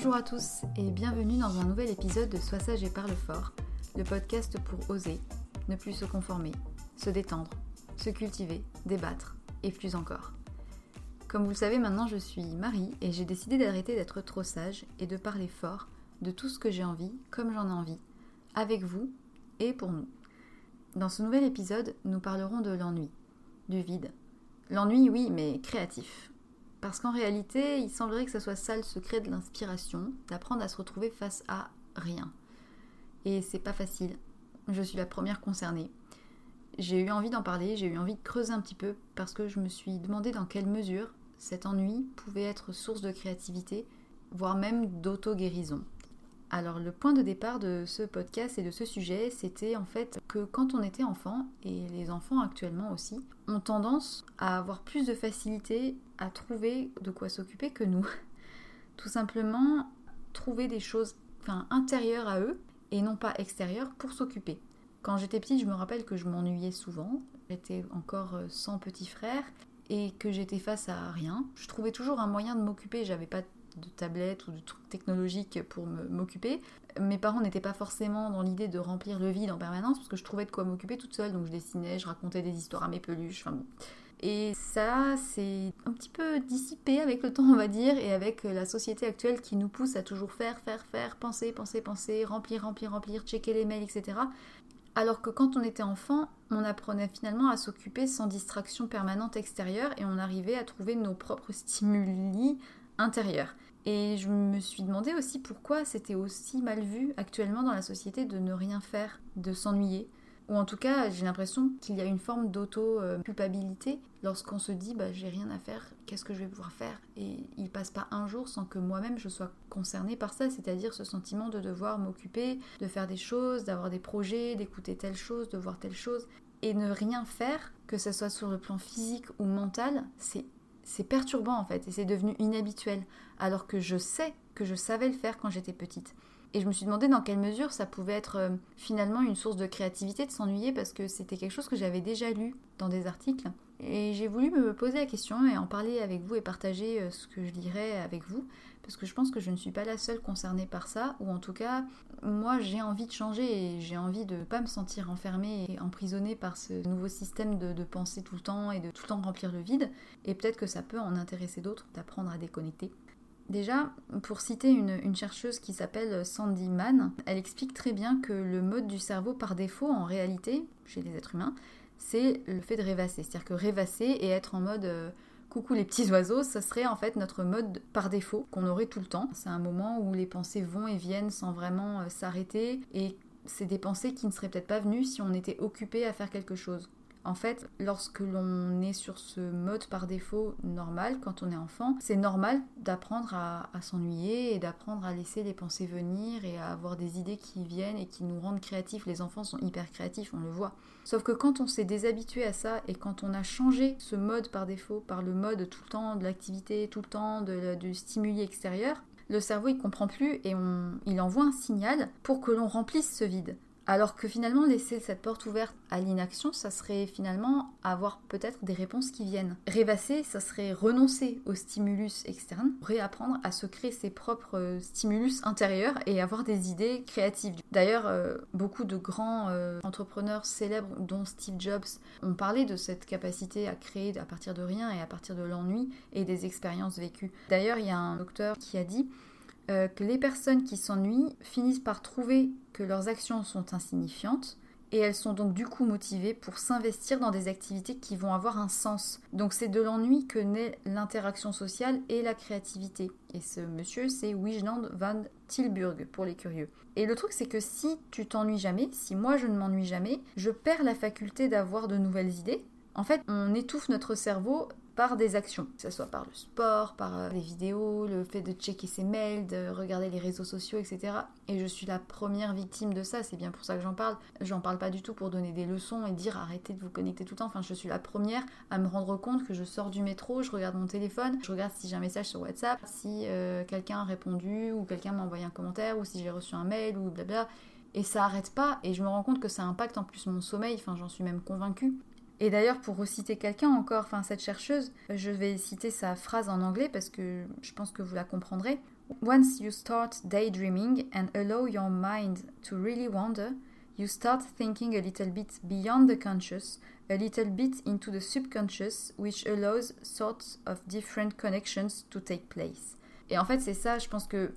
Bonjour à tous et bienvenue dans un nouvel épisode de Sois sage et parle fort, le podcast pour oser, ne plus se conformer, se détendre, se cultiver, débattre et plus encore. Comme vous le savez maintenant, je suis Marie et j'ai décidé d'arrêter d'être trop sage et de parler fort de tout ce que j'ai envie, comme j'en ai envie, avec vous et pour nous. Dans ce nouvel épisode, nous parlerons de l'ennui, du vide. L'ennui, oui, mais créatif. Parce qu'en réalité, il semblerait que ce soit ça le secret de l'inspiration, d'apprendre à se retrouver face à rien. Et c'est pas facile. Je suis la première concernée. J'ai eu envie d'en parler, j'ai eu envie de creuser un petit peu parce que je me suis demandé dans quelle mesure cet ennui pouvait être source de créativité, voire même d'auto-guérison. Alors le point de départ de ce podcast et de ce sujet, c'était en fait que quand on était enfant, et les enfants actuellement aussi, ont tendance à avoir plus de facilité à trouver de quoi s'occuper que nous. Tout simplement trouver des choses enfin, intérieures à eux et non pas extérieures pour s'occuper. Quand j'étais petite, je me rappelle que je m'ennuyais souvent. J'étais encore euh, sans petit frère et que j'étais face à rien. Je trouvais toujours un moyen de m'occuper. J'avais pas de tablette ou de trucs technologiques pour m'occuper. Mes parents n'étaient pas forcément dans l'idée de remplir le vide en permanence parce que je trouvais de quoi m'occuper toute seule. Donc je dessinais, je racontais des histoires à mes peluches. Enfin Et ça, c'est un petit peu dissipé avec le temps, on va dire, et avec la société actuelle qui nous pousse à toujours faire, faire, faire, penser, penser, penser, remplir, remplir, remplir, checker les mails, etc. Alors que quand on était enfant, on apprenait finalement à s'occuper sans distraction permanente extérieure et on arrivait à trouver nos propres stimuli intérieurs. Et je me suis demandé aussi pourquoi c'était aussi mal vu actuellement dans la société de ne rien faire, de s'ennuyer. Ou en tout cas, j'ai l'impression qu'il y a une forme d'auto-culpabilité lorsqu'on se dit bah, j'ai rien à faire, qu'est-ce que je vais pouvoir faire? Et il passe pas un jour sans que moi-même je sois concernée par ça, c'est-à-dire ce sentiment de devoir m'occuper, de faire des choses, d'avoir des projets, d'écouter telle chose, de voir telle chose. Et ne rien faire, que ce soit sur le plan physique ou mental, c'est c'est perturbant en fait et c'est devenu inhabituel alors que je sais que je savais le faire quand j'étais petite. Et je me suis demandé dans quelle mesure ça pouvait être euh, finalement une source de créativité de s'ennuyer parce que c'était quelque chose que j'avais déjà lu dans des articles. Et j'ai voulu me poser la question et en parler avec vous et partager euh, ce que je lirais avec vous parce que je pense que je ne suis pas la seule concernée par ça ou en tout cas moi j'ai envie de changer et j'ai envie de ne pas me sentir enfermée et emprisonnée par ce nouveau système de, de penser tout le temps et de tout le temps remplir le vide et peut-être que ça peut en intéresser d'autres d'apprendre à déconnecter. Déjà, pour citer une, chercheuse qui s'appelle Sandy Mann, elle explique très bien que le mode du cerveau par défaut, en réalité, chez les êtres humains, c'est le fait de rêvasser. C'est-à-dire que rêvasser et être en mode euh, coucou les petits oiseaux, ça serait en fait notre mode par défaut qu'on aurait tout le temps. C'est un moment où les pensées vont et viennent sans vraiment euh, s'arrêter et c'est des pensées qui ne seraient peut-être pas venues si on était occupé à faire quelque chose. En fait, lorsque l'on est sur ce mode par défaut normal, quand on est enfant, c'est normal d'apprendre à, s'ennuyer et d'apprendre à laisser les pensées venir et à avoir des idées qui viennent et qui nous rendent créatifs. Les enfants sont hyper créatifs, on le voit. Sauf que quand on s'est déshabitué à ça et quand on a changé ce mode par défaut par le mode tout le temps de l'activité, tout le temps de, du stimuli extérieur, le cerveau il comprend plus et il envoie un signal pour que l'on remplisse ce vide. Alors que finalement, laisser cette porte ouverte à l'inaction, ça serait finalement avoir peut-être des réponses qui viennent. Rêvasser, ça serait renoncer au stimulus externe, réapprendre à se créer ses propres euh, stimulus intérieurs et avoir des idées créatives. D'ailleurs, euh, beaucoup de grands euh, entrepreneurs célèbres, dont Steve Jobs, ont parlé de cette capacité à créer à partir de rien et à partir de l'ennui et des expériences vécues. D'ailleurs, il y a un docteur qui a dit que les personnes qui s'ennuient finissent par trouver que leurs actions sont insignifiantes et elles sont donc du coup motivées pour s'investir dans des activités qui vont avoir un sens. Donc c'est de l'ennui que naît l'interaction sociale et la créativité. Et ce monsieur, c'est Wijnand van Tilburg pour les curieux. Et le truc, c'est que si tu t'ennuies jamais, si moi je ne m'ennuie jamais, je perds la faculté d'avoir de nouvelles idées. En fait, on étouffe notre cerveau par des actions, que ce soit par le sport, par euh, les vidéos, le fait de checker ses mails, de regarder les réseaux sociaux, etc. Et je suis la première victime de ça, c'est bien pour ça que j'en parle. J'en parle pas du tout pour donner des leçons et dire arrêtez de vous connecter tout le temps. Enfin, je suis la première à me rendre compte que je sors du métro, je regarde mon téléphone, je regarde si j'ai un message sur WhatsApp, si euh, quelqu'un a répondu ou quelqu'un m'a envoyé un commentaire ou si j'ai reçu un mail ou blabla et ça arrête pas et je me rends compte que ça impacte en plus mon sommeil, enfin j'en suis même convaincue. Et d'ailleurs, pour reciter quelqu'un encore, enfin cette chercheuse, je vais citer sa phrase en anglais parce que je pense que vous la comprendrez. Once you start daydreaming and allow your mind to really wander, you start thinking a little bit beyond the conscious, a little bit into the subconscious, which allows sorts of different connections to take place. Et en fait, c'est ça, je pense que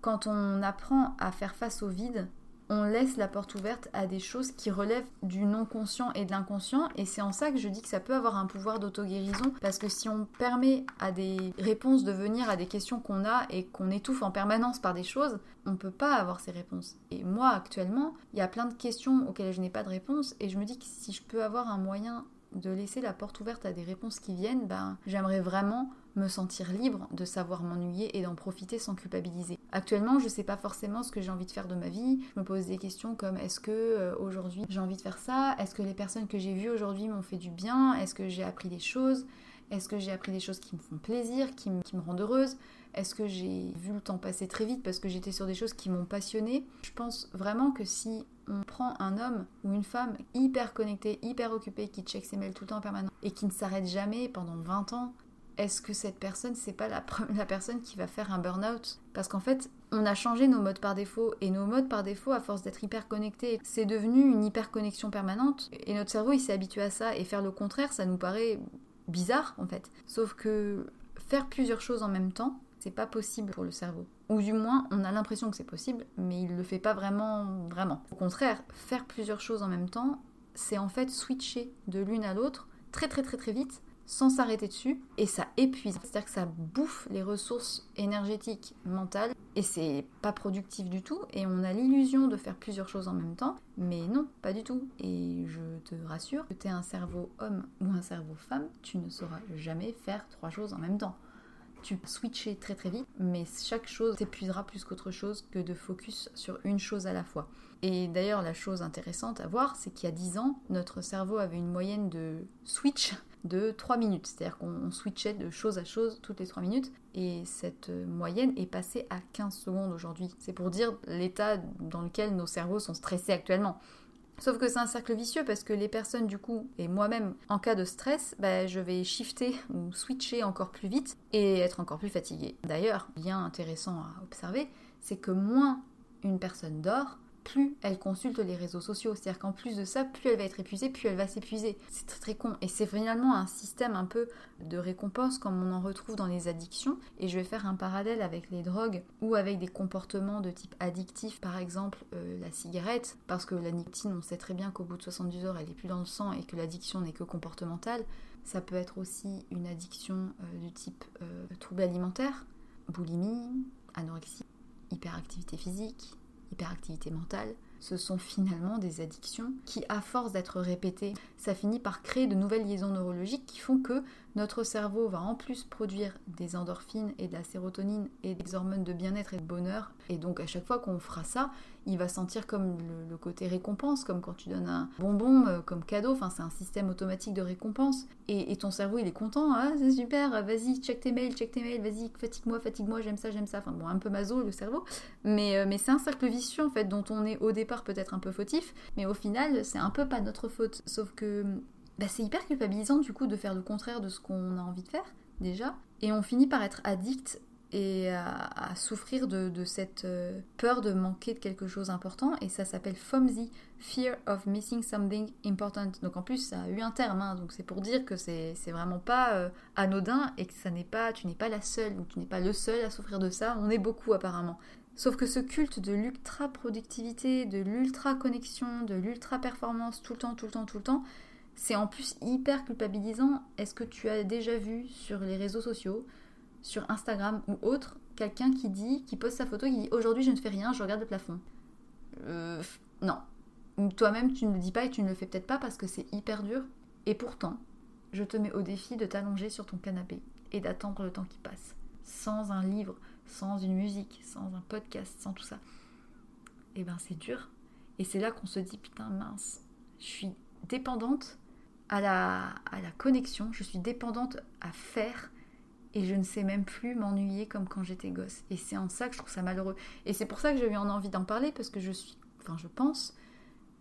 quand on apprend à faire face au vide, on laisse la porte ouverte à des choses qui relèvent du non-conscient et de l'inconscient. Et c'est en ça que je dis que ça peut avoir un pouvoir d'auto-guérison. Parce que si on permet à des réponses de venir à des questions qu'on a et qu'on étouffe en permanence par des choses, on ne peut pas avoir ces réponses. Et moi, actuellement, il y a plein de questions auxquelles je n'ai pas de réponse. Et je me dis que si je peux avoir un moyen de laisser la porte ouverte à des réponses qui viennent, ben, j'aimerais vraiment me sentir libre de savoir m'ennuyer et d'en profiter sans culpabiliser. Actuellement, je ne sais pas forcément ce que j'ai envie de faire de ma vie. Je me pose des questions comme est-ce que euh, aujourd'hui j'ai envie de faire ça? Est-ce que les personnes que j'ai vues aujourd'hui m'ont fait du bien? Est-ce que j'ai appris des choses? Est-ce que j'ai appris des choses qui me font plaisir, qui qui me rendent heureuse? Est-ce que j'ai vu le temps passer très vite parce que j'étais sur des choses qui m'ont passionnée Je pense vraiment que si on prend un homme ou une femme hyper connecté, hyper occupé, qui check ses mails tout le temps en permanence et qui ne s'arrête jamais pendant 20 ans, est-ce que cette personne, c'est pas la, la, personne qui va faire un burn-out? Parce qu'en fait, on a changé nos modes par défaut, et nos modes par défaut, à force d'être hyper connectés, c'est devenu une hyper connexion permanente, et notre cerveau, il s'est habitué à ça, et faire le contraire, ça nous paraît bizarre, en fait. Sauf que faire plusieurs choses en même temps, C'est pas possible pour le cerveau. Ou du moins, on a l'impression que c'est possible, mais il le fait pas vraiment, vraiment. Au contraire, faire plusieurs choses en même temps, c'est en fait switcher de l'une à l'autre très très très très vite sans s'arrêter dessus et ça épuise. C'est-à-dire que ça bouffe les ressources énergétiques mentales et c'est pas productif du tout et on a l'illusion de faire plusieurs choses en même temps, mais non, pas du tout. Et je te rassure que tu es un cerveau homme ou un cerveau femme, tu ne sauras jamais faire trois choses en même temps. Tu peux switcher très très vite, mais chaque chose t'épuisera plus qu'autre chose que de focus sur une chose à la fois. Et d'ailleurs, la chose intéressante à voir, c'est qu'il y a 10 ans, notre cerveau avait une moyenne de switch de 3 minutes. C'est-à-dire qu'on switchait de chose à chose toutes les 3 minutes. Et cette moyenne est passée à 15 secondes aujourd'hui. C'est pour dire l'état dans lequel nos cerveaux sont stressés actuellement. Sauf que c'est un cercle vicieux parce que les personnes du coup, et moi-même, en cas de stress, bah, je vais shifter ou switcher encore plus vite et être encore plus fatiguée. D'ailleurs, bien intéressant à observer, c'est que moins une personne dort, plus elle consulte les réseaux sociaux. C'est-à-dire qu'en plus de ça, plus elle va être épuisée, plus elle va s'épuiser. C'est très très con. Et c'est finalement un système un peu de récompense comme on en retrouve dans les addictions. Et je vais faire un parallèle avec les drogues ou avec des comportements de type addictif, par exemple euh, la cigarette, parce que la nicotine, on sait très bien qu'au bout de 72 heures, elle n'est plus dans le sang et que l'addiction n'est que comportementale. Ça peut être aussi une addiction euh, du type euh, trouble alimentaire, boulimie, anorexie, hyperactivité physique, hyperactivité mentale, ce sont finalement des addictions qui, à force d'être répétées, ça finit par créer de nouvelles liaisons neurologiques qui font que notre cerveau va en plus produire des endorphines et de la sérotonine et des hormones de bien-être et de bonheur. Et donc à chaque fois qu'on fera ça, il va sentir comme le, côté récompense, comme quand tu donnes un bonbon euh, comme cadeau, enfin c'est un système automatique de récompense. Et, ton cerveau il est content, ah c'est super, vas-y check tes mails, check tes mails, vas-y fatigue-moi, fatigue-moi, j'aime ça, j'aime ça. Enfin bon, un peu maso le cerveau, mais, euh, mais c'est un cercle vicieux en fait dont on est au départ peut-être un peu fautif, mais au final c'est un peu pas notre faute. Sauf que bah, c'est hyper culpabilisant du coup de faire le contraire de ce qu'on a envie de faire déjà. Et on finit par être addict et à, souffrir de, cette euh, peur de manquer de quelque chose d'important et ça s'appelle FOMSI, Fear of Missing Something Important. Donc en plus ça a eu un terme, hein. donc c'est pour dire que c'est vraiment pas euh, anodin et que ça n'est pas, tu n'es pas la seule ou tu n'es pas le seul à souffrir de ça, on est beaucoup apparemment. Sauf que ce culte de l'ultra productivité, de l'ultra connexion, de l'ultra performance tout le temps, tout le temps, tout le temps, c'est en plus hyper culpabilisant. Est-ce que tu as déjà vu sur les réseaux sociaux sur Instagram ou autre, quelqu'un qui dit, qui poste sa photo, qui dit aujourd'hui je ne fais rien, je regarde le plafond? Euh, non. Toi-même tu ne le dis pas et tu ne le fais peut-être pas parce que c'est hyper dur. Et pourtant, je te mets au défi de t'allonger sur ton canapé et d'attendre le temps qui passe. Sans un livre, sans une musique, sans un podcast, sans tout ça. Et eh ben c'est dur. Et c'est là qu'on se dit putain mince, je suis dépendante à la, à la connexion, je suis dépendante à faire et je ne sais même plus m'ennuyer comme quand j'étais gosse. Et c'est en ça que je trouve ça malheureux. Et c'est pour ça que j'ai eu envie d'en parler, parce que je suis, enfin je pense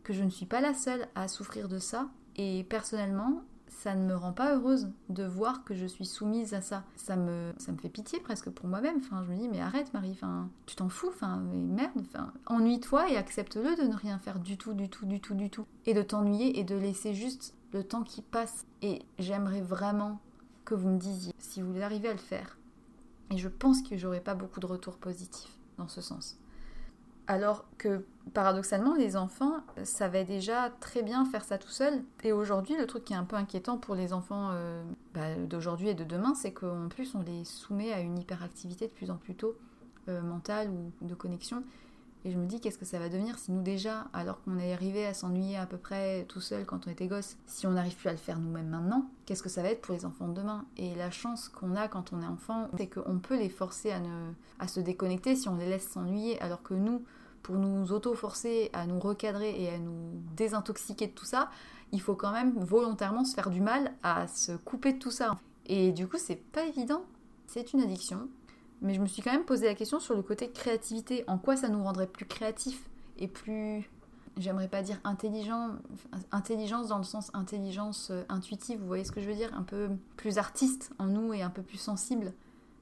que je ne suis pas la seule à souffrir de ça. Et personnellement, ça ne me rend pas heureuse de voir que je suis soumise à ça. Ça me, ça me fait pitié presque pour moi-même. Enfin, je me dis, mais arrête Marie, enfin, tu t'en fous, enfin, merde, enfin, ennuie-toi et accepte-le de ne rien faire du tout, du tout, du tout, du tout. Et de t'ennuyer et de laisser juste le temps qui passe. Et j'aimerais vraiment que vous me disiez si vous arrivez à le faire. Et je pense que j'aurai pas beaucoup de retours positifs dans ce sens. Alors que paradoxalement, les enfants savaient déjà très bien faire ça tout seuls. Et aujourd'hui, le truc qui est un peu inquiétant pour les enfants euh, bah, d'aujourd'hui et de demain, c'est qu'en plus, on les soumet à une hyperactivité de plus en plus tôt, euh, mentale ou de connexion. Et je me dis, qu'est-ce que ça va devenir si nous déjà, alors qu'on est arrivé à s'ennuyer à peu près tout seul quand on était gosse, si on n'arrive plus à le faire nous-mêmes maintenant, qu'est-ce que ça va être pour les enfants de demain? Et la chance qu'on a quand on est enfant, c'est qu'on peut les forcer à, ne, à se déconnecter si on les laisse s'ennuyer, alors que nous, pour nous auto-forcer à nous recadrer et à nous désintoxiquer de tout ça, il faut quand même volontairement se faire du mal à se couper de tout ça. Et du coup, c'est pas évident. C'est une addiction, mais je me suis quand même posé la question sur le côté créativité. En quoi ça nous rendrait plus créatifs et plus, j'aimerais pas dire intelligent, intelligence dans le sens intelligence euh, intuitive, vous voyez ce que je veux dire Un peu plus artiste en nous et un peu plus sensible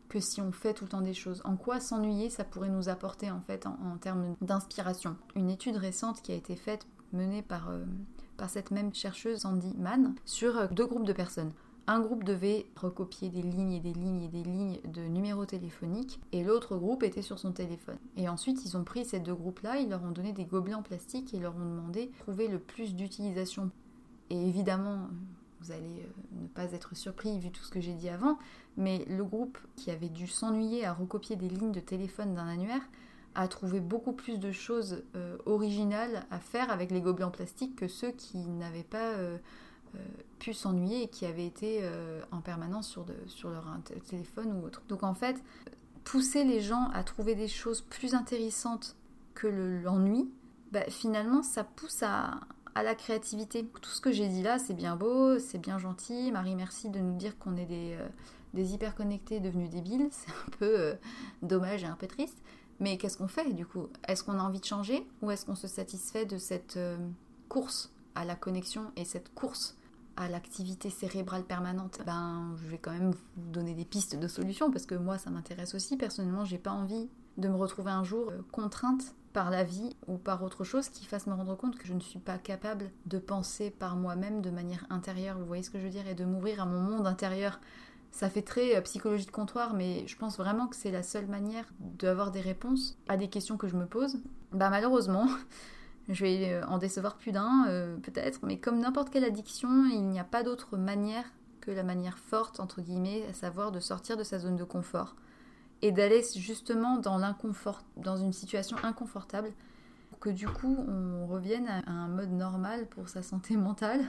que si on fait tout le temps des choses. En quoi s'ennuyer, ça pourrait nous apporter en fait en, termes d'inspiration? Une étude récente qui a été faite, menée par, euh, par cette même chercheuse Sandy Mann, sur euh, deux groupes de personnes Un groupe devait recopier des lignes et des lignes et des lignes de numéros téléphoniques et l'autre groupe était sur son téléphone. Et ensuite, ils ont pris ces deux groupes-là, ils leur ont donné des gobelets en plastique et leur ont demandé de trouver le plus d'utilisation. Et évidemment, vous allez euh, ne pas être surpris vu tout ce que j'ai dit avant, mais le groupe qui avait dû s'ennuyer à recopier des lignes de téléphone d'un annuaire a trouvé beaucoup plus de choses euh, originales à faire avec les gobelets en plastique que ceux qui n'avaient pas euh, pu s'ennuyer et qui avaient été euh, en permanence sur, sur leur téléphone ou autre. Donc en fait, pousser les gens à trouver des choses plus intéressantes que l'ennui, bah, finalement ça pousse à, la créativité. Tout ce que j'ai dit là, c'est bien beau, c'est bien gentil. Marie, merci de nous dire qu'on est des, euh, des hyper connectés devenus débiles. C'est un peu dommage et un peu triste. Mais qu'est-ce qu'on fait du coup? Est-ce qu'on a envie de changer ou est-ce qu'on se satisfait de cette course à la connexion et cette course à l'activité cérébrale permanente, ben je vais quand même vous donner des pistes de solutions parce que moi ça m'intéresse aussi. Personnellement, j'ai pas envie de me retrouver un jour euh, contrainte par la vie ou par autre chose qui fasse me rendre compte que je ne suis pas capable de penser par moi-même de manière intérieure, vous voyez ce que je veux dire, et de m'ouvrir à mon monde intérieur. Ça fait très euh, psychologie de comptoir, mais je pense vraiment que c'est la seule manière d'avoir des réponses à des questions que je me pose. Bah malheureusement, Je vais euh, en décevoir plus d'un, euh, peut-être, mais comme n'importe quelle addiction, il n'y a pas d'autre manière que la manière forte, entre guillemets, à savoir de sortir de sa zone de confort et d'aller justement dans l'inconfort, dans une situation inconfortable, pour que du coup on revienne à un mode normal pour sa santé mentale.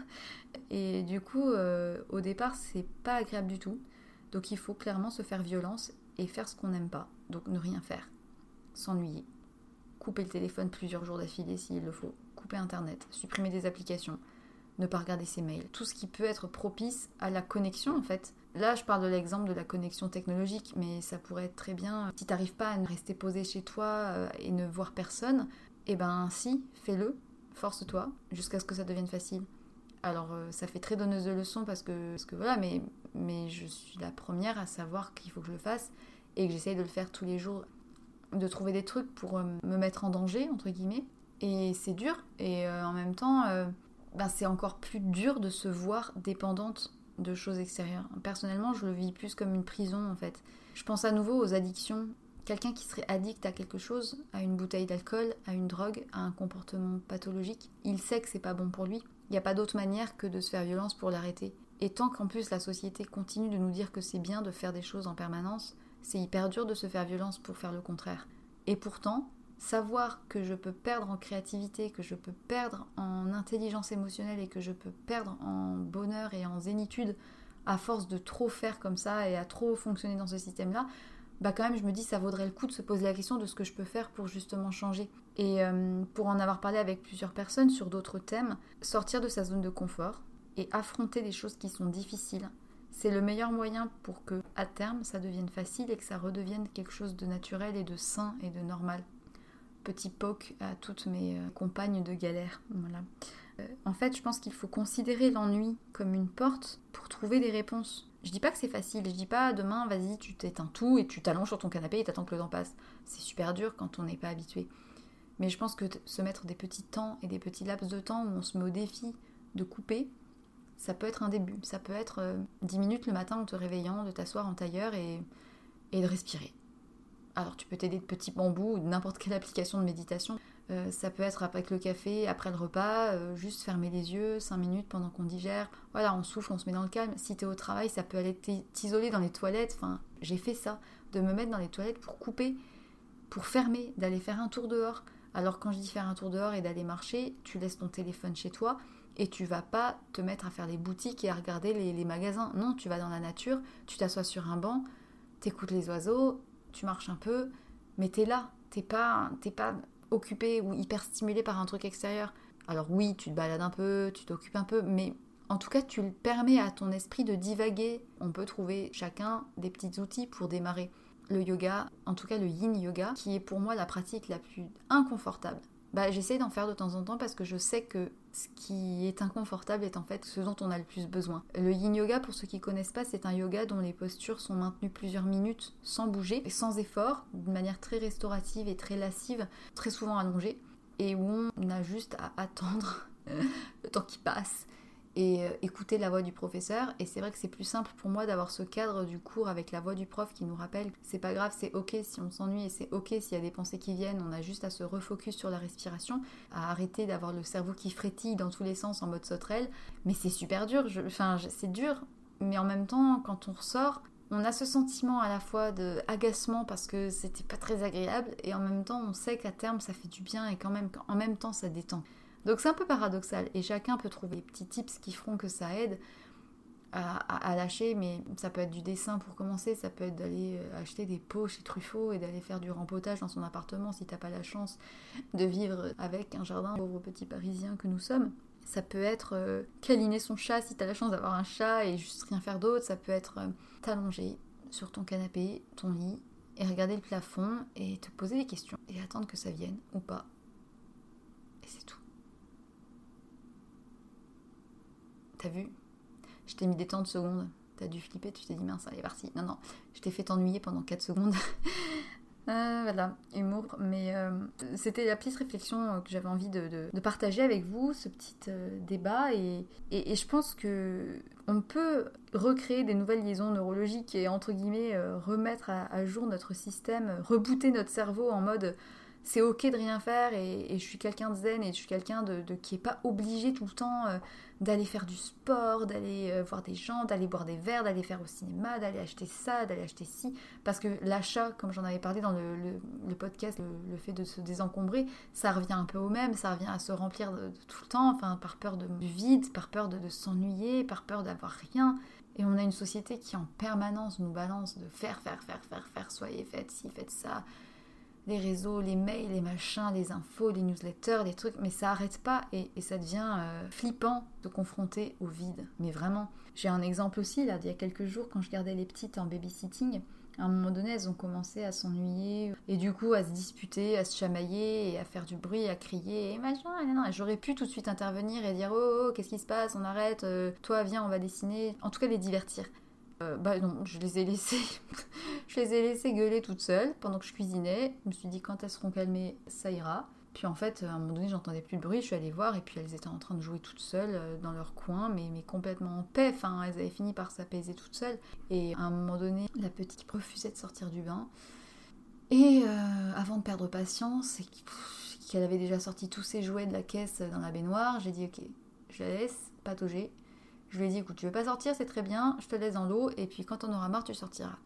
Et du coup, euh, au départ, c'est pas agréable du tout. Donc il faut clairement se faire violence et faire ce qu'on n'aime pas. Donc ne rien faire, s'ennuyer couper le téléphone plusieurs jours d'affilée s'il le faut, couper Internet, supprimer des applications, ne pas regarder ses mails, tout ce qui peut être propice à la connexion en fait. Là, je parle de l'exemple de la connexion technologique, mais ça pourrait être très bien, si t'arrives pas à rester posé chez toi euh, et ne voir personne, eh ben si, fais-le, force-toi, jusqu'à ce que ça devienne facile. Alors, euh, ça fait très donneuse de leçons parce que, parce que voilà, mais, mais je suis la première à savoir qu'il faut que je le fasse et que j'essaye de le faire tous les jours de trouver des trucs pour euh, me mettre en danger, entre guillemets. Et c'est dur, et euh, en même temps, euh, ben, c'est encore plus dur de se voir dépendante de choses extérieures. Personnellement, je le vis plus comme une prison, en fait. Je pense à nouveau aux addictions. Quelqu'un qui serait addict à quelque chose, à une bouteille d'alcool, à une drogue, à un comportement pathologique, il sait que c'est pas bon pour lui. Il n'y a pas d'autre manière que de se faire violence pour l'arrêter. Et tant qu'en plus la société continue de nous dire que c'est bien de faire des choses en permanence, c'est hyper dur de se faire violence pour faire le contraire. Et pourtant, savoir que je peux perdre en créativité, que je peux perdre en intelligence émotionnelle et que je peux perdre en bonheur et en zénitude à force de trop faire comme ça et à trop fonctionner dans ce système-là, bah quand même je me dis ça vaudrait le coup de se poser la question de ce que je peux faire pour justement changer. Et euh, pour en avoir parlé avec plusieurs personnes sur d'autres thèmes, sortir de sa zone de confort et affronter des choses qui sont difficiles, c'est le meilleur moyen pour que, à terme, ça devienne facile et que ça redevienne quelque chose de naturel et de sain et de normal. Petit poke à toutes mes euh, compagnes de galère. Voilà. Euh, en fait, je pense qu'il faut considérer l'ennui comme une porte pour trouver des réponses. Je dis pas que c'est facile, je dis pas demain, vas-y, tu t'éteins tout et tu t'allonges sur ton canapé et t'attends que le temps passe. C'est super dur quand on n'est pas habitué. Mais je pense que se mettre des petits temps et des petits laps de temps où on se met au défi de couper, ça peut être un début. Ça peut être 10 euh, minutes le matin en te réveillant, de t'asseoir en tailleur et, et de respirer. Alors tu peux t'aider de petits bambous ou de n'importe quelle application de méditation. Euh, ça peut être avec le café, après le repas, euh, juste fermer les yeux 5 minutes pendant qu'on digère. Voilà, on souffle, on se met dans le calme. Si t'es au travail, ça peut aller t'isoler dans les toilettes. Enfin, j'ai fait ça, de me mettre dans les toilettes pour couper, pour fermer, d'aller faire un tour dehors. Alors quand je dis faire un tour dehors et d'aller marcher, tu laisses ton téléphone chez toi et tu vas pas te mettre à faire les boutiques et à regarder les, magasins. Non, tu vas dans la nature, tu t'assois sur un banc, t'écoutes les oiseaux, tu marches un peu, mais t'es là, t'es pas, t'es pas occupé ou hyper stimulé par un truc extérieur. Alors oui, tu te balades un peu, tu t'occupes un peu, mais en tout cas, tu le permets à ton esprit de divaguer. On peut trouver chacun des petits outils pour démarrer. Le yoga, en tout cas le yin yoga, qui est pour moi la pratique la plus inconfortable bah, j'essaie d'en faire de temps en temps parce que je sais que ce qui est inconfortable est en fait ce dont on a le plus besoin. Le yin yoga, pour ceux qui connaissent pas, c'est un yoga dont les postures sont maintenues plusieurs minutes sans bouger, sans effort, d'une manière très restaurative et très lascive, très souvent allongée, et où on a juste à attendre le temps qui passe et euh, écouter la voix du professeur. Et c'est vrai que c'est plus simple pour moi d'avoir ce cadre du cours avec la voix du prof qui nous rappelle c'est pas grave, c'est ok si on s'ennuie et c'est ok s'il y a des pensées qui viennent, on a juste à se refocus sur la respiration, à arrêter d'avoir le cerveau qui frétille dans tous les sens en mode sauterelle. Mais c'est super dur, enfin c'est dur, mais en même temps quand on ressort, on a ce sentiment à la fois de agacement parce que c'était pas très agréable et en même temps on sait qu'à terme ça fait du bien et quand même en même temps ça détend. Donc c'est un peu paradoxal et chacun peut trouver des petits tips qui feront que ça aide à, lâcher, mais ça peut être du dessin pour commencer, ça peut être d'aller euh, acheter des pots chez Truffaut et d'aller faire du rempotage dans son appartement si t'as pas la chance de vivre avec un jardin, pauvre petit parisien que nous sommes. Ça peut être euh, câliner son chat si t'as la chance d'avoir un chat et juste rien faire d'autre. Ça peut être euh, t'allonger sur ton canapé, ton lit, et regarder le plafond et te poser des questions et attendre que ça vienne ou pas. Et c'est tout. T'as vu? Je t'ai mis des temps de secondes. T'as dû flipper, tu t'es dit mince, elle est partie. Non, non, je t'ai fait t'ennuyer pendant 4 secondes. Euh, voilà, humour. Mais euh, c'était la petite réflexion euh, que j'avais envie de, partager avec vous, ce petit débat. Et, et, je pense que on peut recréer des nouvelles liaisons neurologiques et entre guillemets remettre à, jour notre système, rebooter notre cerveau en mode c'est ok de rien faire et, je suis quelqu'un de zen et je suis quelqu'un de, qui est pas obligé tout le temps euh, d'aller faire du sport, d'aller euh, voir des gens, d'aller boire des verres, d'aller faire au cinéma, d'aller acheter ça, d'aller acheter ci. Parce que l'achat, comme j'en avais parlé dans le, podcast, le, fait de se désencombrer, ça revient un peu au même, ça revient à se remplir de, tout le temps, enfin par peur de vide, par peur de, de s'ennuyer, par peur d'avoir rien. Et on a une société qui en permanence nous balance de faire, faire, faire, faire, faire, soyez faites ci, faites ça, les réseaux, les mails, les machins, les infos, les newsletters, les trucs, mais ça arrête pas et, ça devient euh, flippant de confronter au vide. Mais vraiment, j'ai un exemple aussi, là, d'il y a quelques jours, quand je gardais les petites en babysitting, à un moment donné, elles ont commencé à s'ennuyer et du coup à se disputer, à se chamailler et à faire du bruit, à crier et machin. Et j'aurais pu tout de suite intervenir et dire oh, oh, oh qu'est-ce qui se passe, on arrête, euh, toi viens, on va dessiner. En tout cas, les divertir. Euh, bah non, je les ai laissées, je les ai laissées gueuler toutes seules pendant que je cuisinais. Je me suis dit quand elles seront calmées, ça ira. Puis en fait, à un moment donné, j'entendais plus de bruit, je suis allée voir et puis elles étaient en train de jouer toutes seules euh, dans leur coin, mais, mais complètement en paix. Enfin, elles avaient fini par s'apaiser toutes seules. Et à un moment donné, la petite refusait de sortir du bain. Et euh, avant de perdre patience et qu'elle avait déjà sorti tous ses jouets de la caisse dans la baignoire, j'ai dit ok, je la laisse patauger je lui ai dit, écoute, tu veux pas sortir, c'est très bien, je te laisse dans l'eau, et puis quand on aura marre, tu sortiras.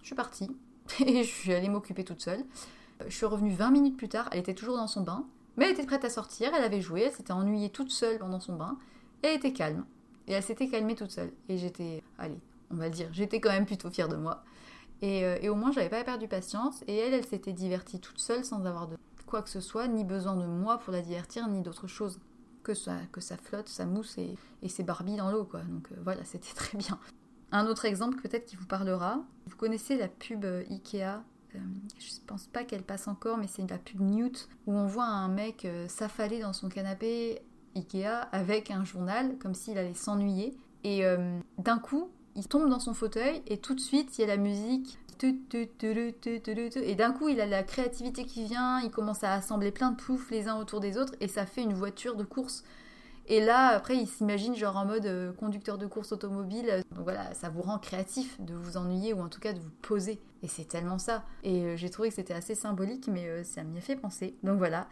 Je suis partie, et je suis allée m'occuper toute seule. Je suis revenue 20 minutes plus tard, elle était toujours dans son bain, mais elle était prête à sortir, elle avait joué, elle s'était ennuyée toute seule pendant son bain, et elle était calme. Et elle s'était calmée toute seule. Et j'étais, allez, on va le dire, j'étais quand même plutôt fière de moi. Et, euh, et au moins, j'avais pas perdu patience, et elle, elle s'était divertie toute seule sans avoir de quoi que ce soit, ni besoin de moi pour la divertir, ni d'autre chose que ça, que ça flotte, ça mousse et, et c'est Barbie dans l'eau, quoi. Donc euh, voilà, c'était très bien. Un autre exemple peut-être qui vous parlera. Vous connaissez la pub euh, Ikea? Euh, je pense pas qu'elle passe encore, mais c'est la pub Newt où on voit un mec s'affaler dans son canapé Ikea avec un journal comme s'il allait s'ennuyer. Et d'un coup, il tombe dans son fauteuil et tout de suite, il y a la musique et d'un coup, il a la créativité qui vient, il commence à assembler plein de poufs les uns autour des autres et ça fait une voiture de course. Et là, après, il s'imagine genre en mode euh, conducteur de course automobile. Donc voilà, ça vous rend créatif de vous ennuyer ou en tout cas de vous poser. Et c'est tellement ça. Et euh, j'ai trouvé que c'était assez symbolique, mais euh, ça m'y a fait penser. Donc voilà.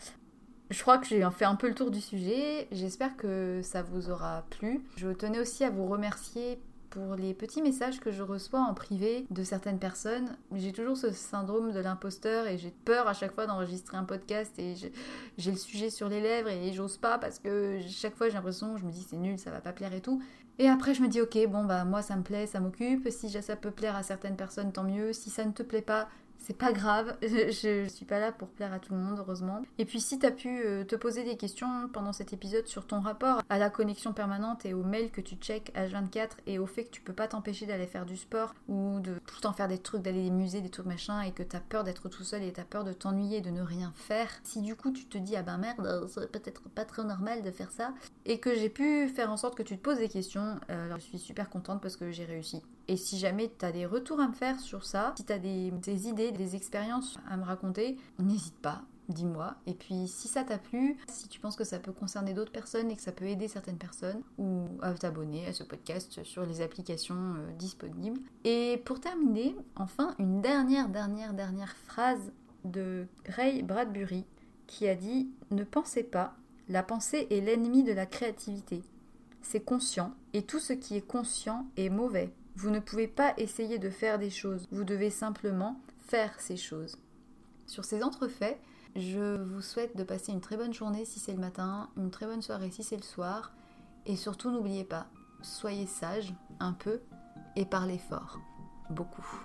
Je crois que j'ai fait un peu le tour du sujet. J'espère que ça vous aura plu. Je tenais aussi à vous remercier pour les petits messages que je reçois en privé de certaines personnes. J'ai toujours ce syndrome de l'imposteur et j'ai peur à chaque fois d'enregistrer un podcast et j'ai le sujet sur les lèvres et j'ose pas parce que chaque fois j'ai l'impression, je me dis c'est nul, ça va pas plaire et tout. Et après je me dis ok bon bah moi ça me plaît, ça m'occupe, si ça peut plaire à certaines personnes tant mieux, si ça ne te plaît pas c'est pas grave, je, suis pas là pour plaire à tout le monde, heureusement. Et puis si t'as pu euh, te poser des questions pendant cet épisode sur ton rapport à la connexion permanente et aux mails que tu check H24 et au fait que tu peux pas t'empêcher d'aller faire du sport ou de tout le faire des trucs, d'aller des musées, des trucs machin et que t'as peur d'être tout seul et t'as peur de t'ennuyer, de ne rien faire. Si du coup tu te dis ah ben merde, c'est peut-être pas très normal de faire ça et que j'ai pu faire en sorte que tu te poses des questions, euh, alors je suis super contente parce que j'ai réussi. Et si jamais tu as des retours à me faire sur ça, si tu as des, idées, des expériences à me raconter, n'hésite pas. dis-moi. Et puis si ça t'a plu, si tu penses que ça peut concerner d'autres personnes et que ça peut aider certaines personnes, ou à t'abonner à ce podcast sur les applications euh, disponibles. Et pour terminer, enfin, une dernière, dernière, dernière phrase de Ray Bradbury qui a dit Ne pensez pas, la pensée est l'ennemi de la créativité. C'est conscient, et tout ce qui est conscient est mauvais. Vous ne pouvez pas essayer de faire des choses, vous devez simplement faire ces choses. Sur ces entrefaits, je vous souhaite de passer une très bonne journée si c'est le matin, une très bonne soirée si c'est le soir, et surtout n'oubliez pas, soyez sage un peu et parlez fort, beaucoup.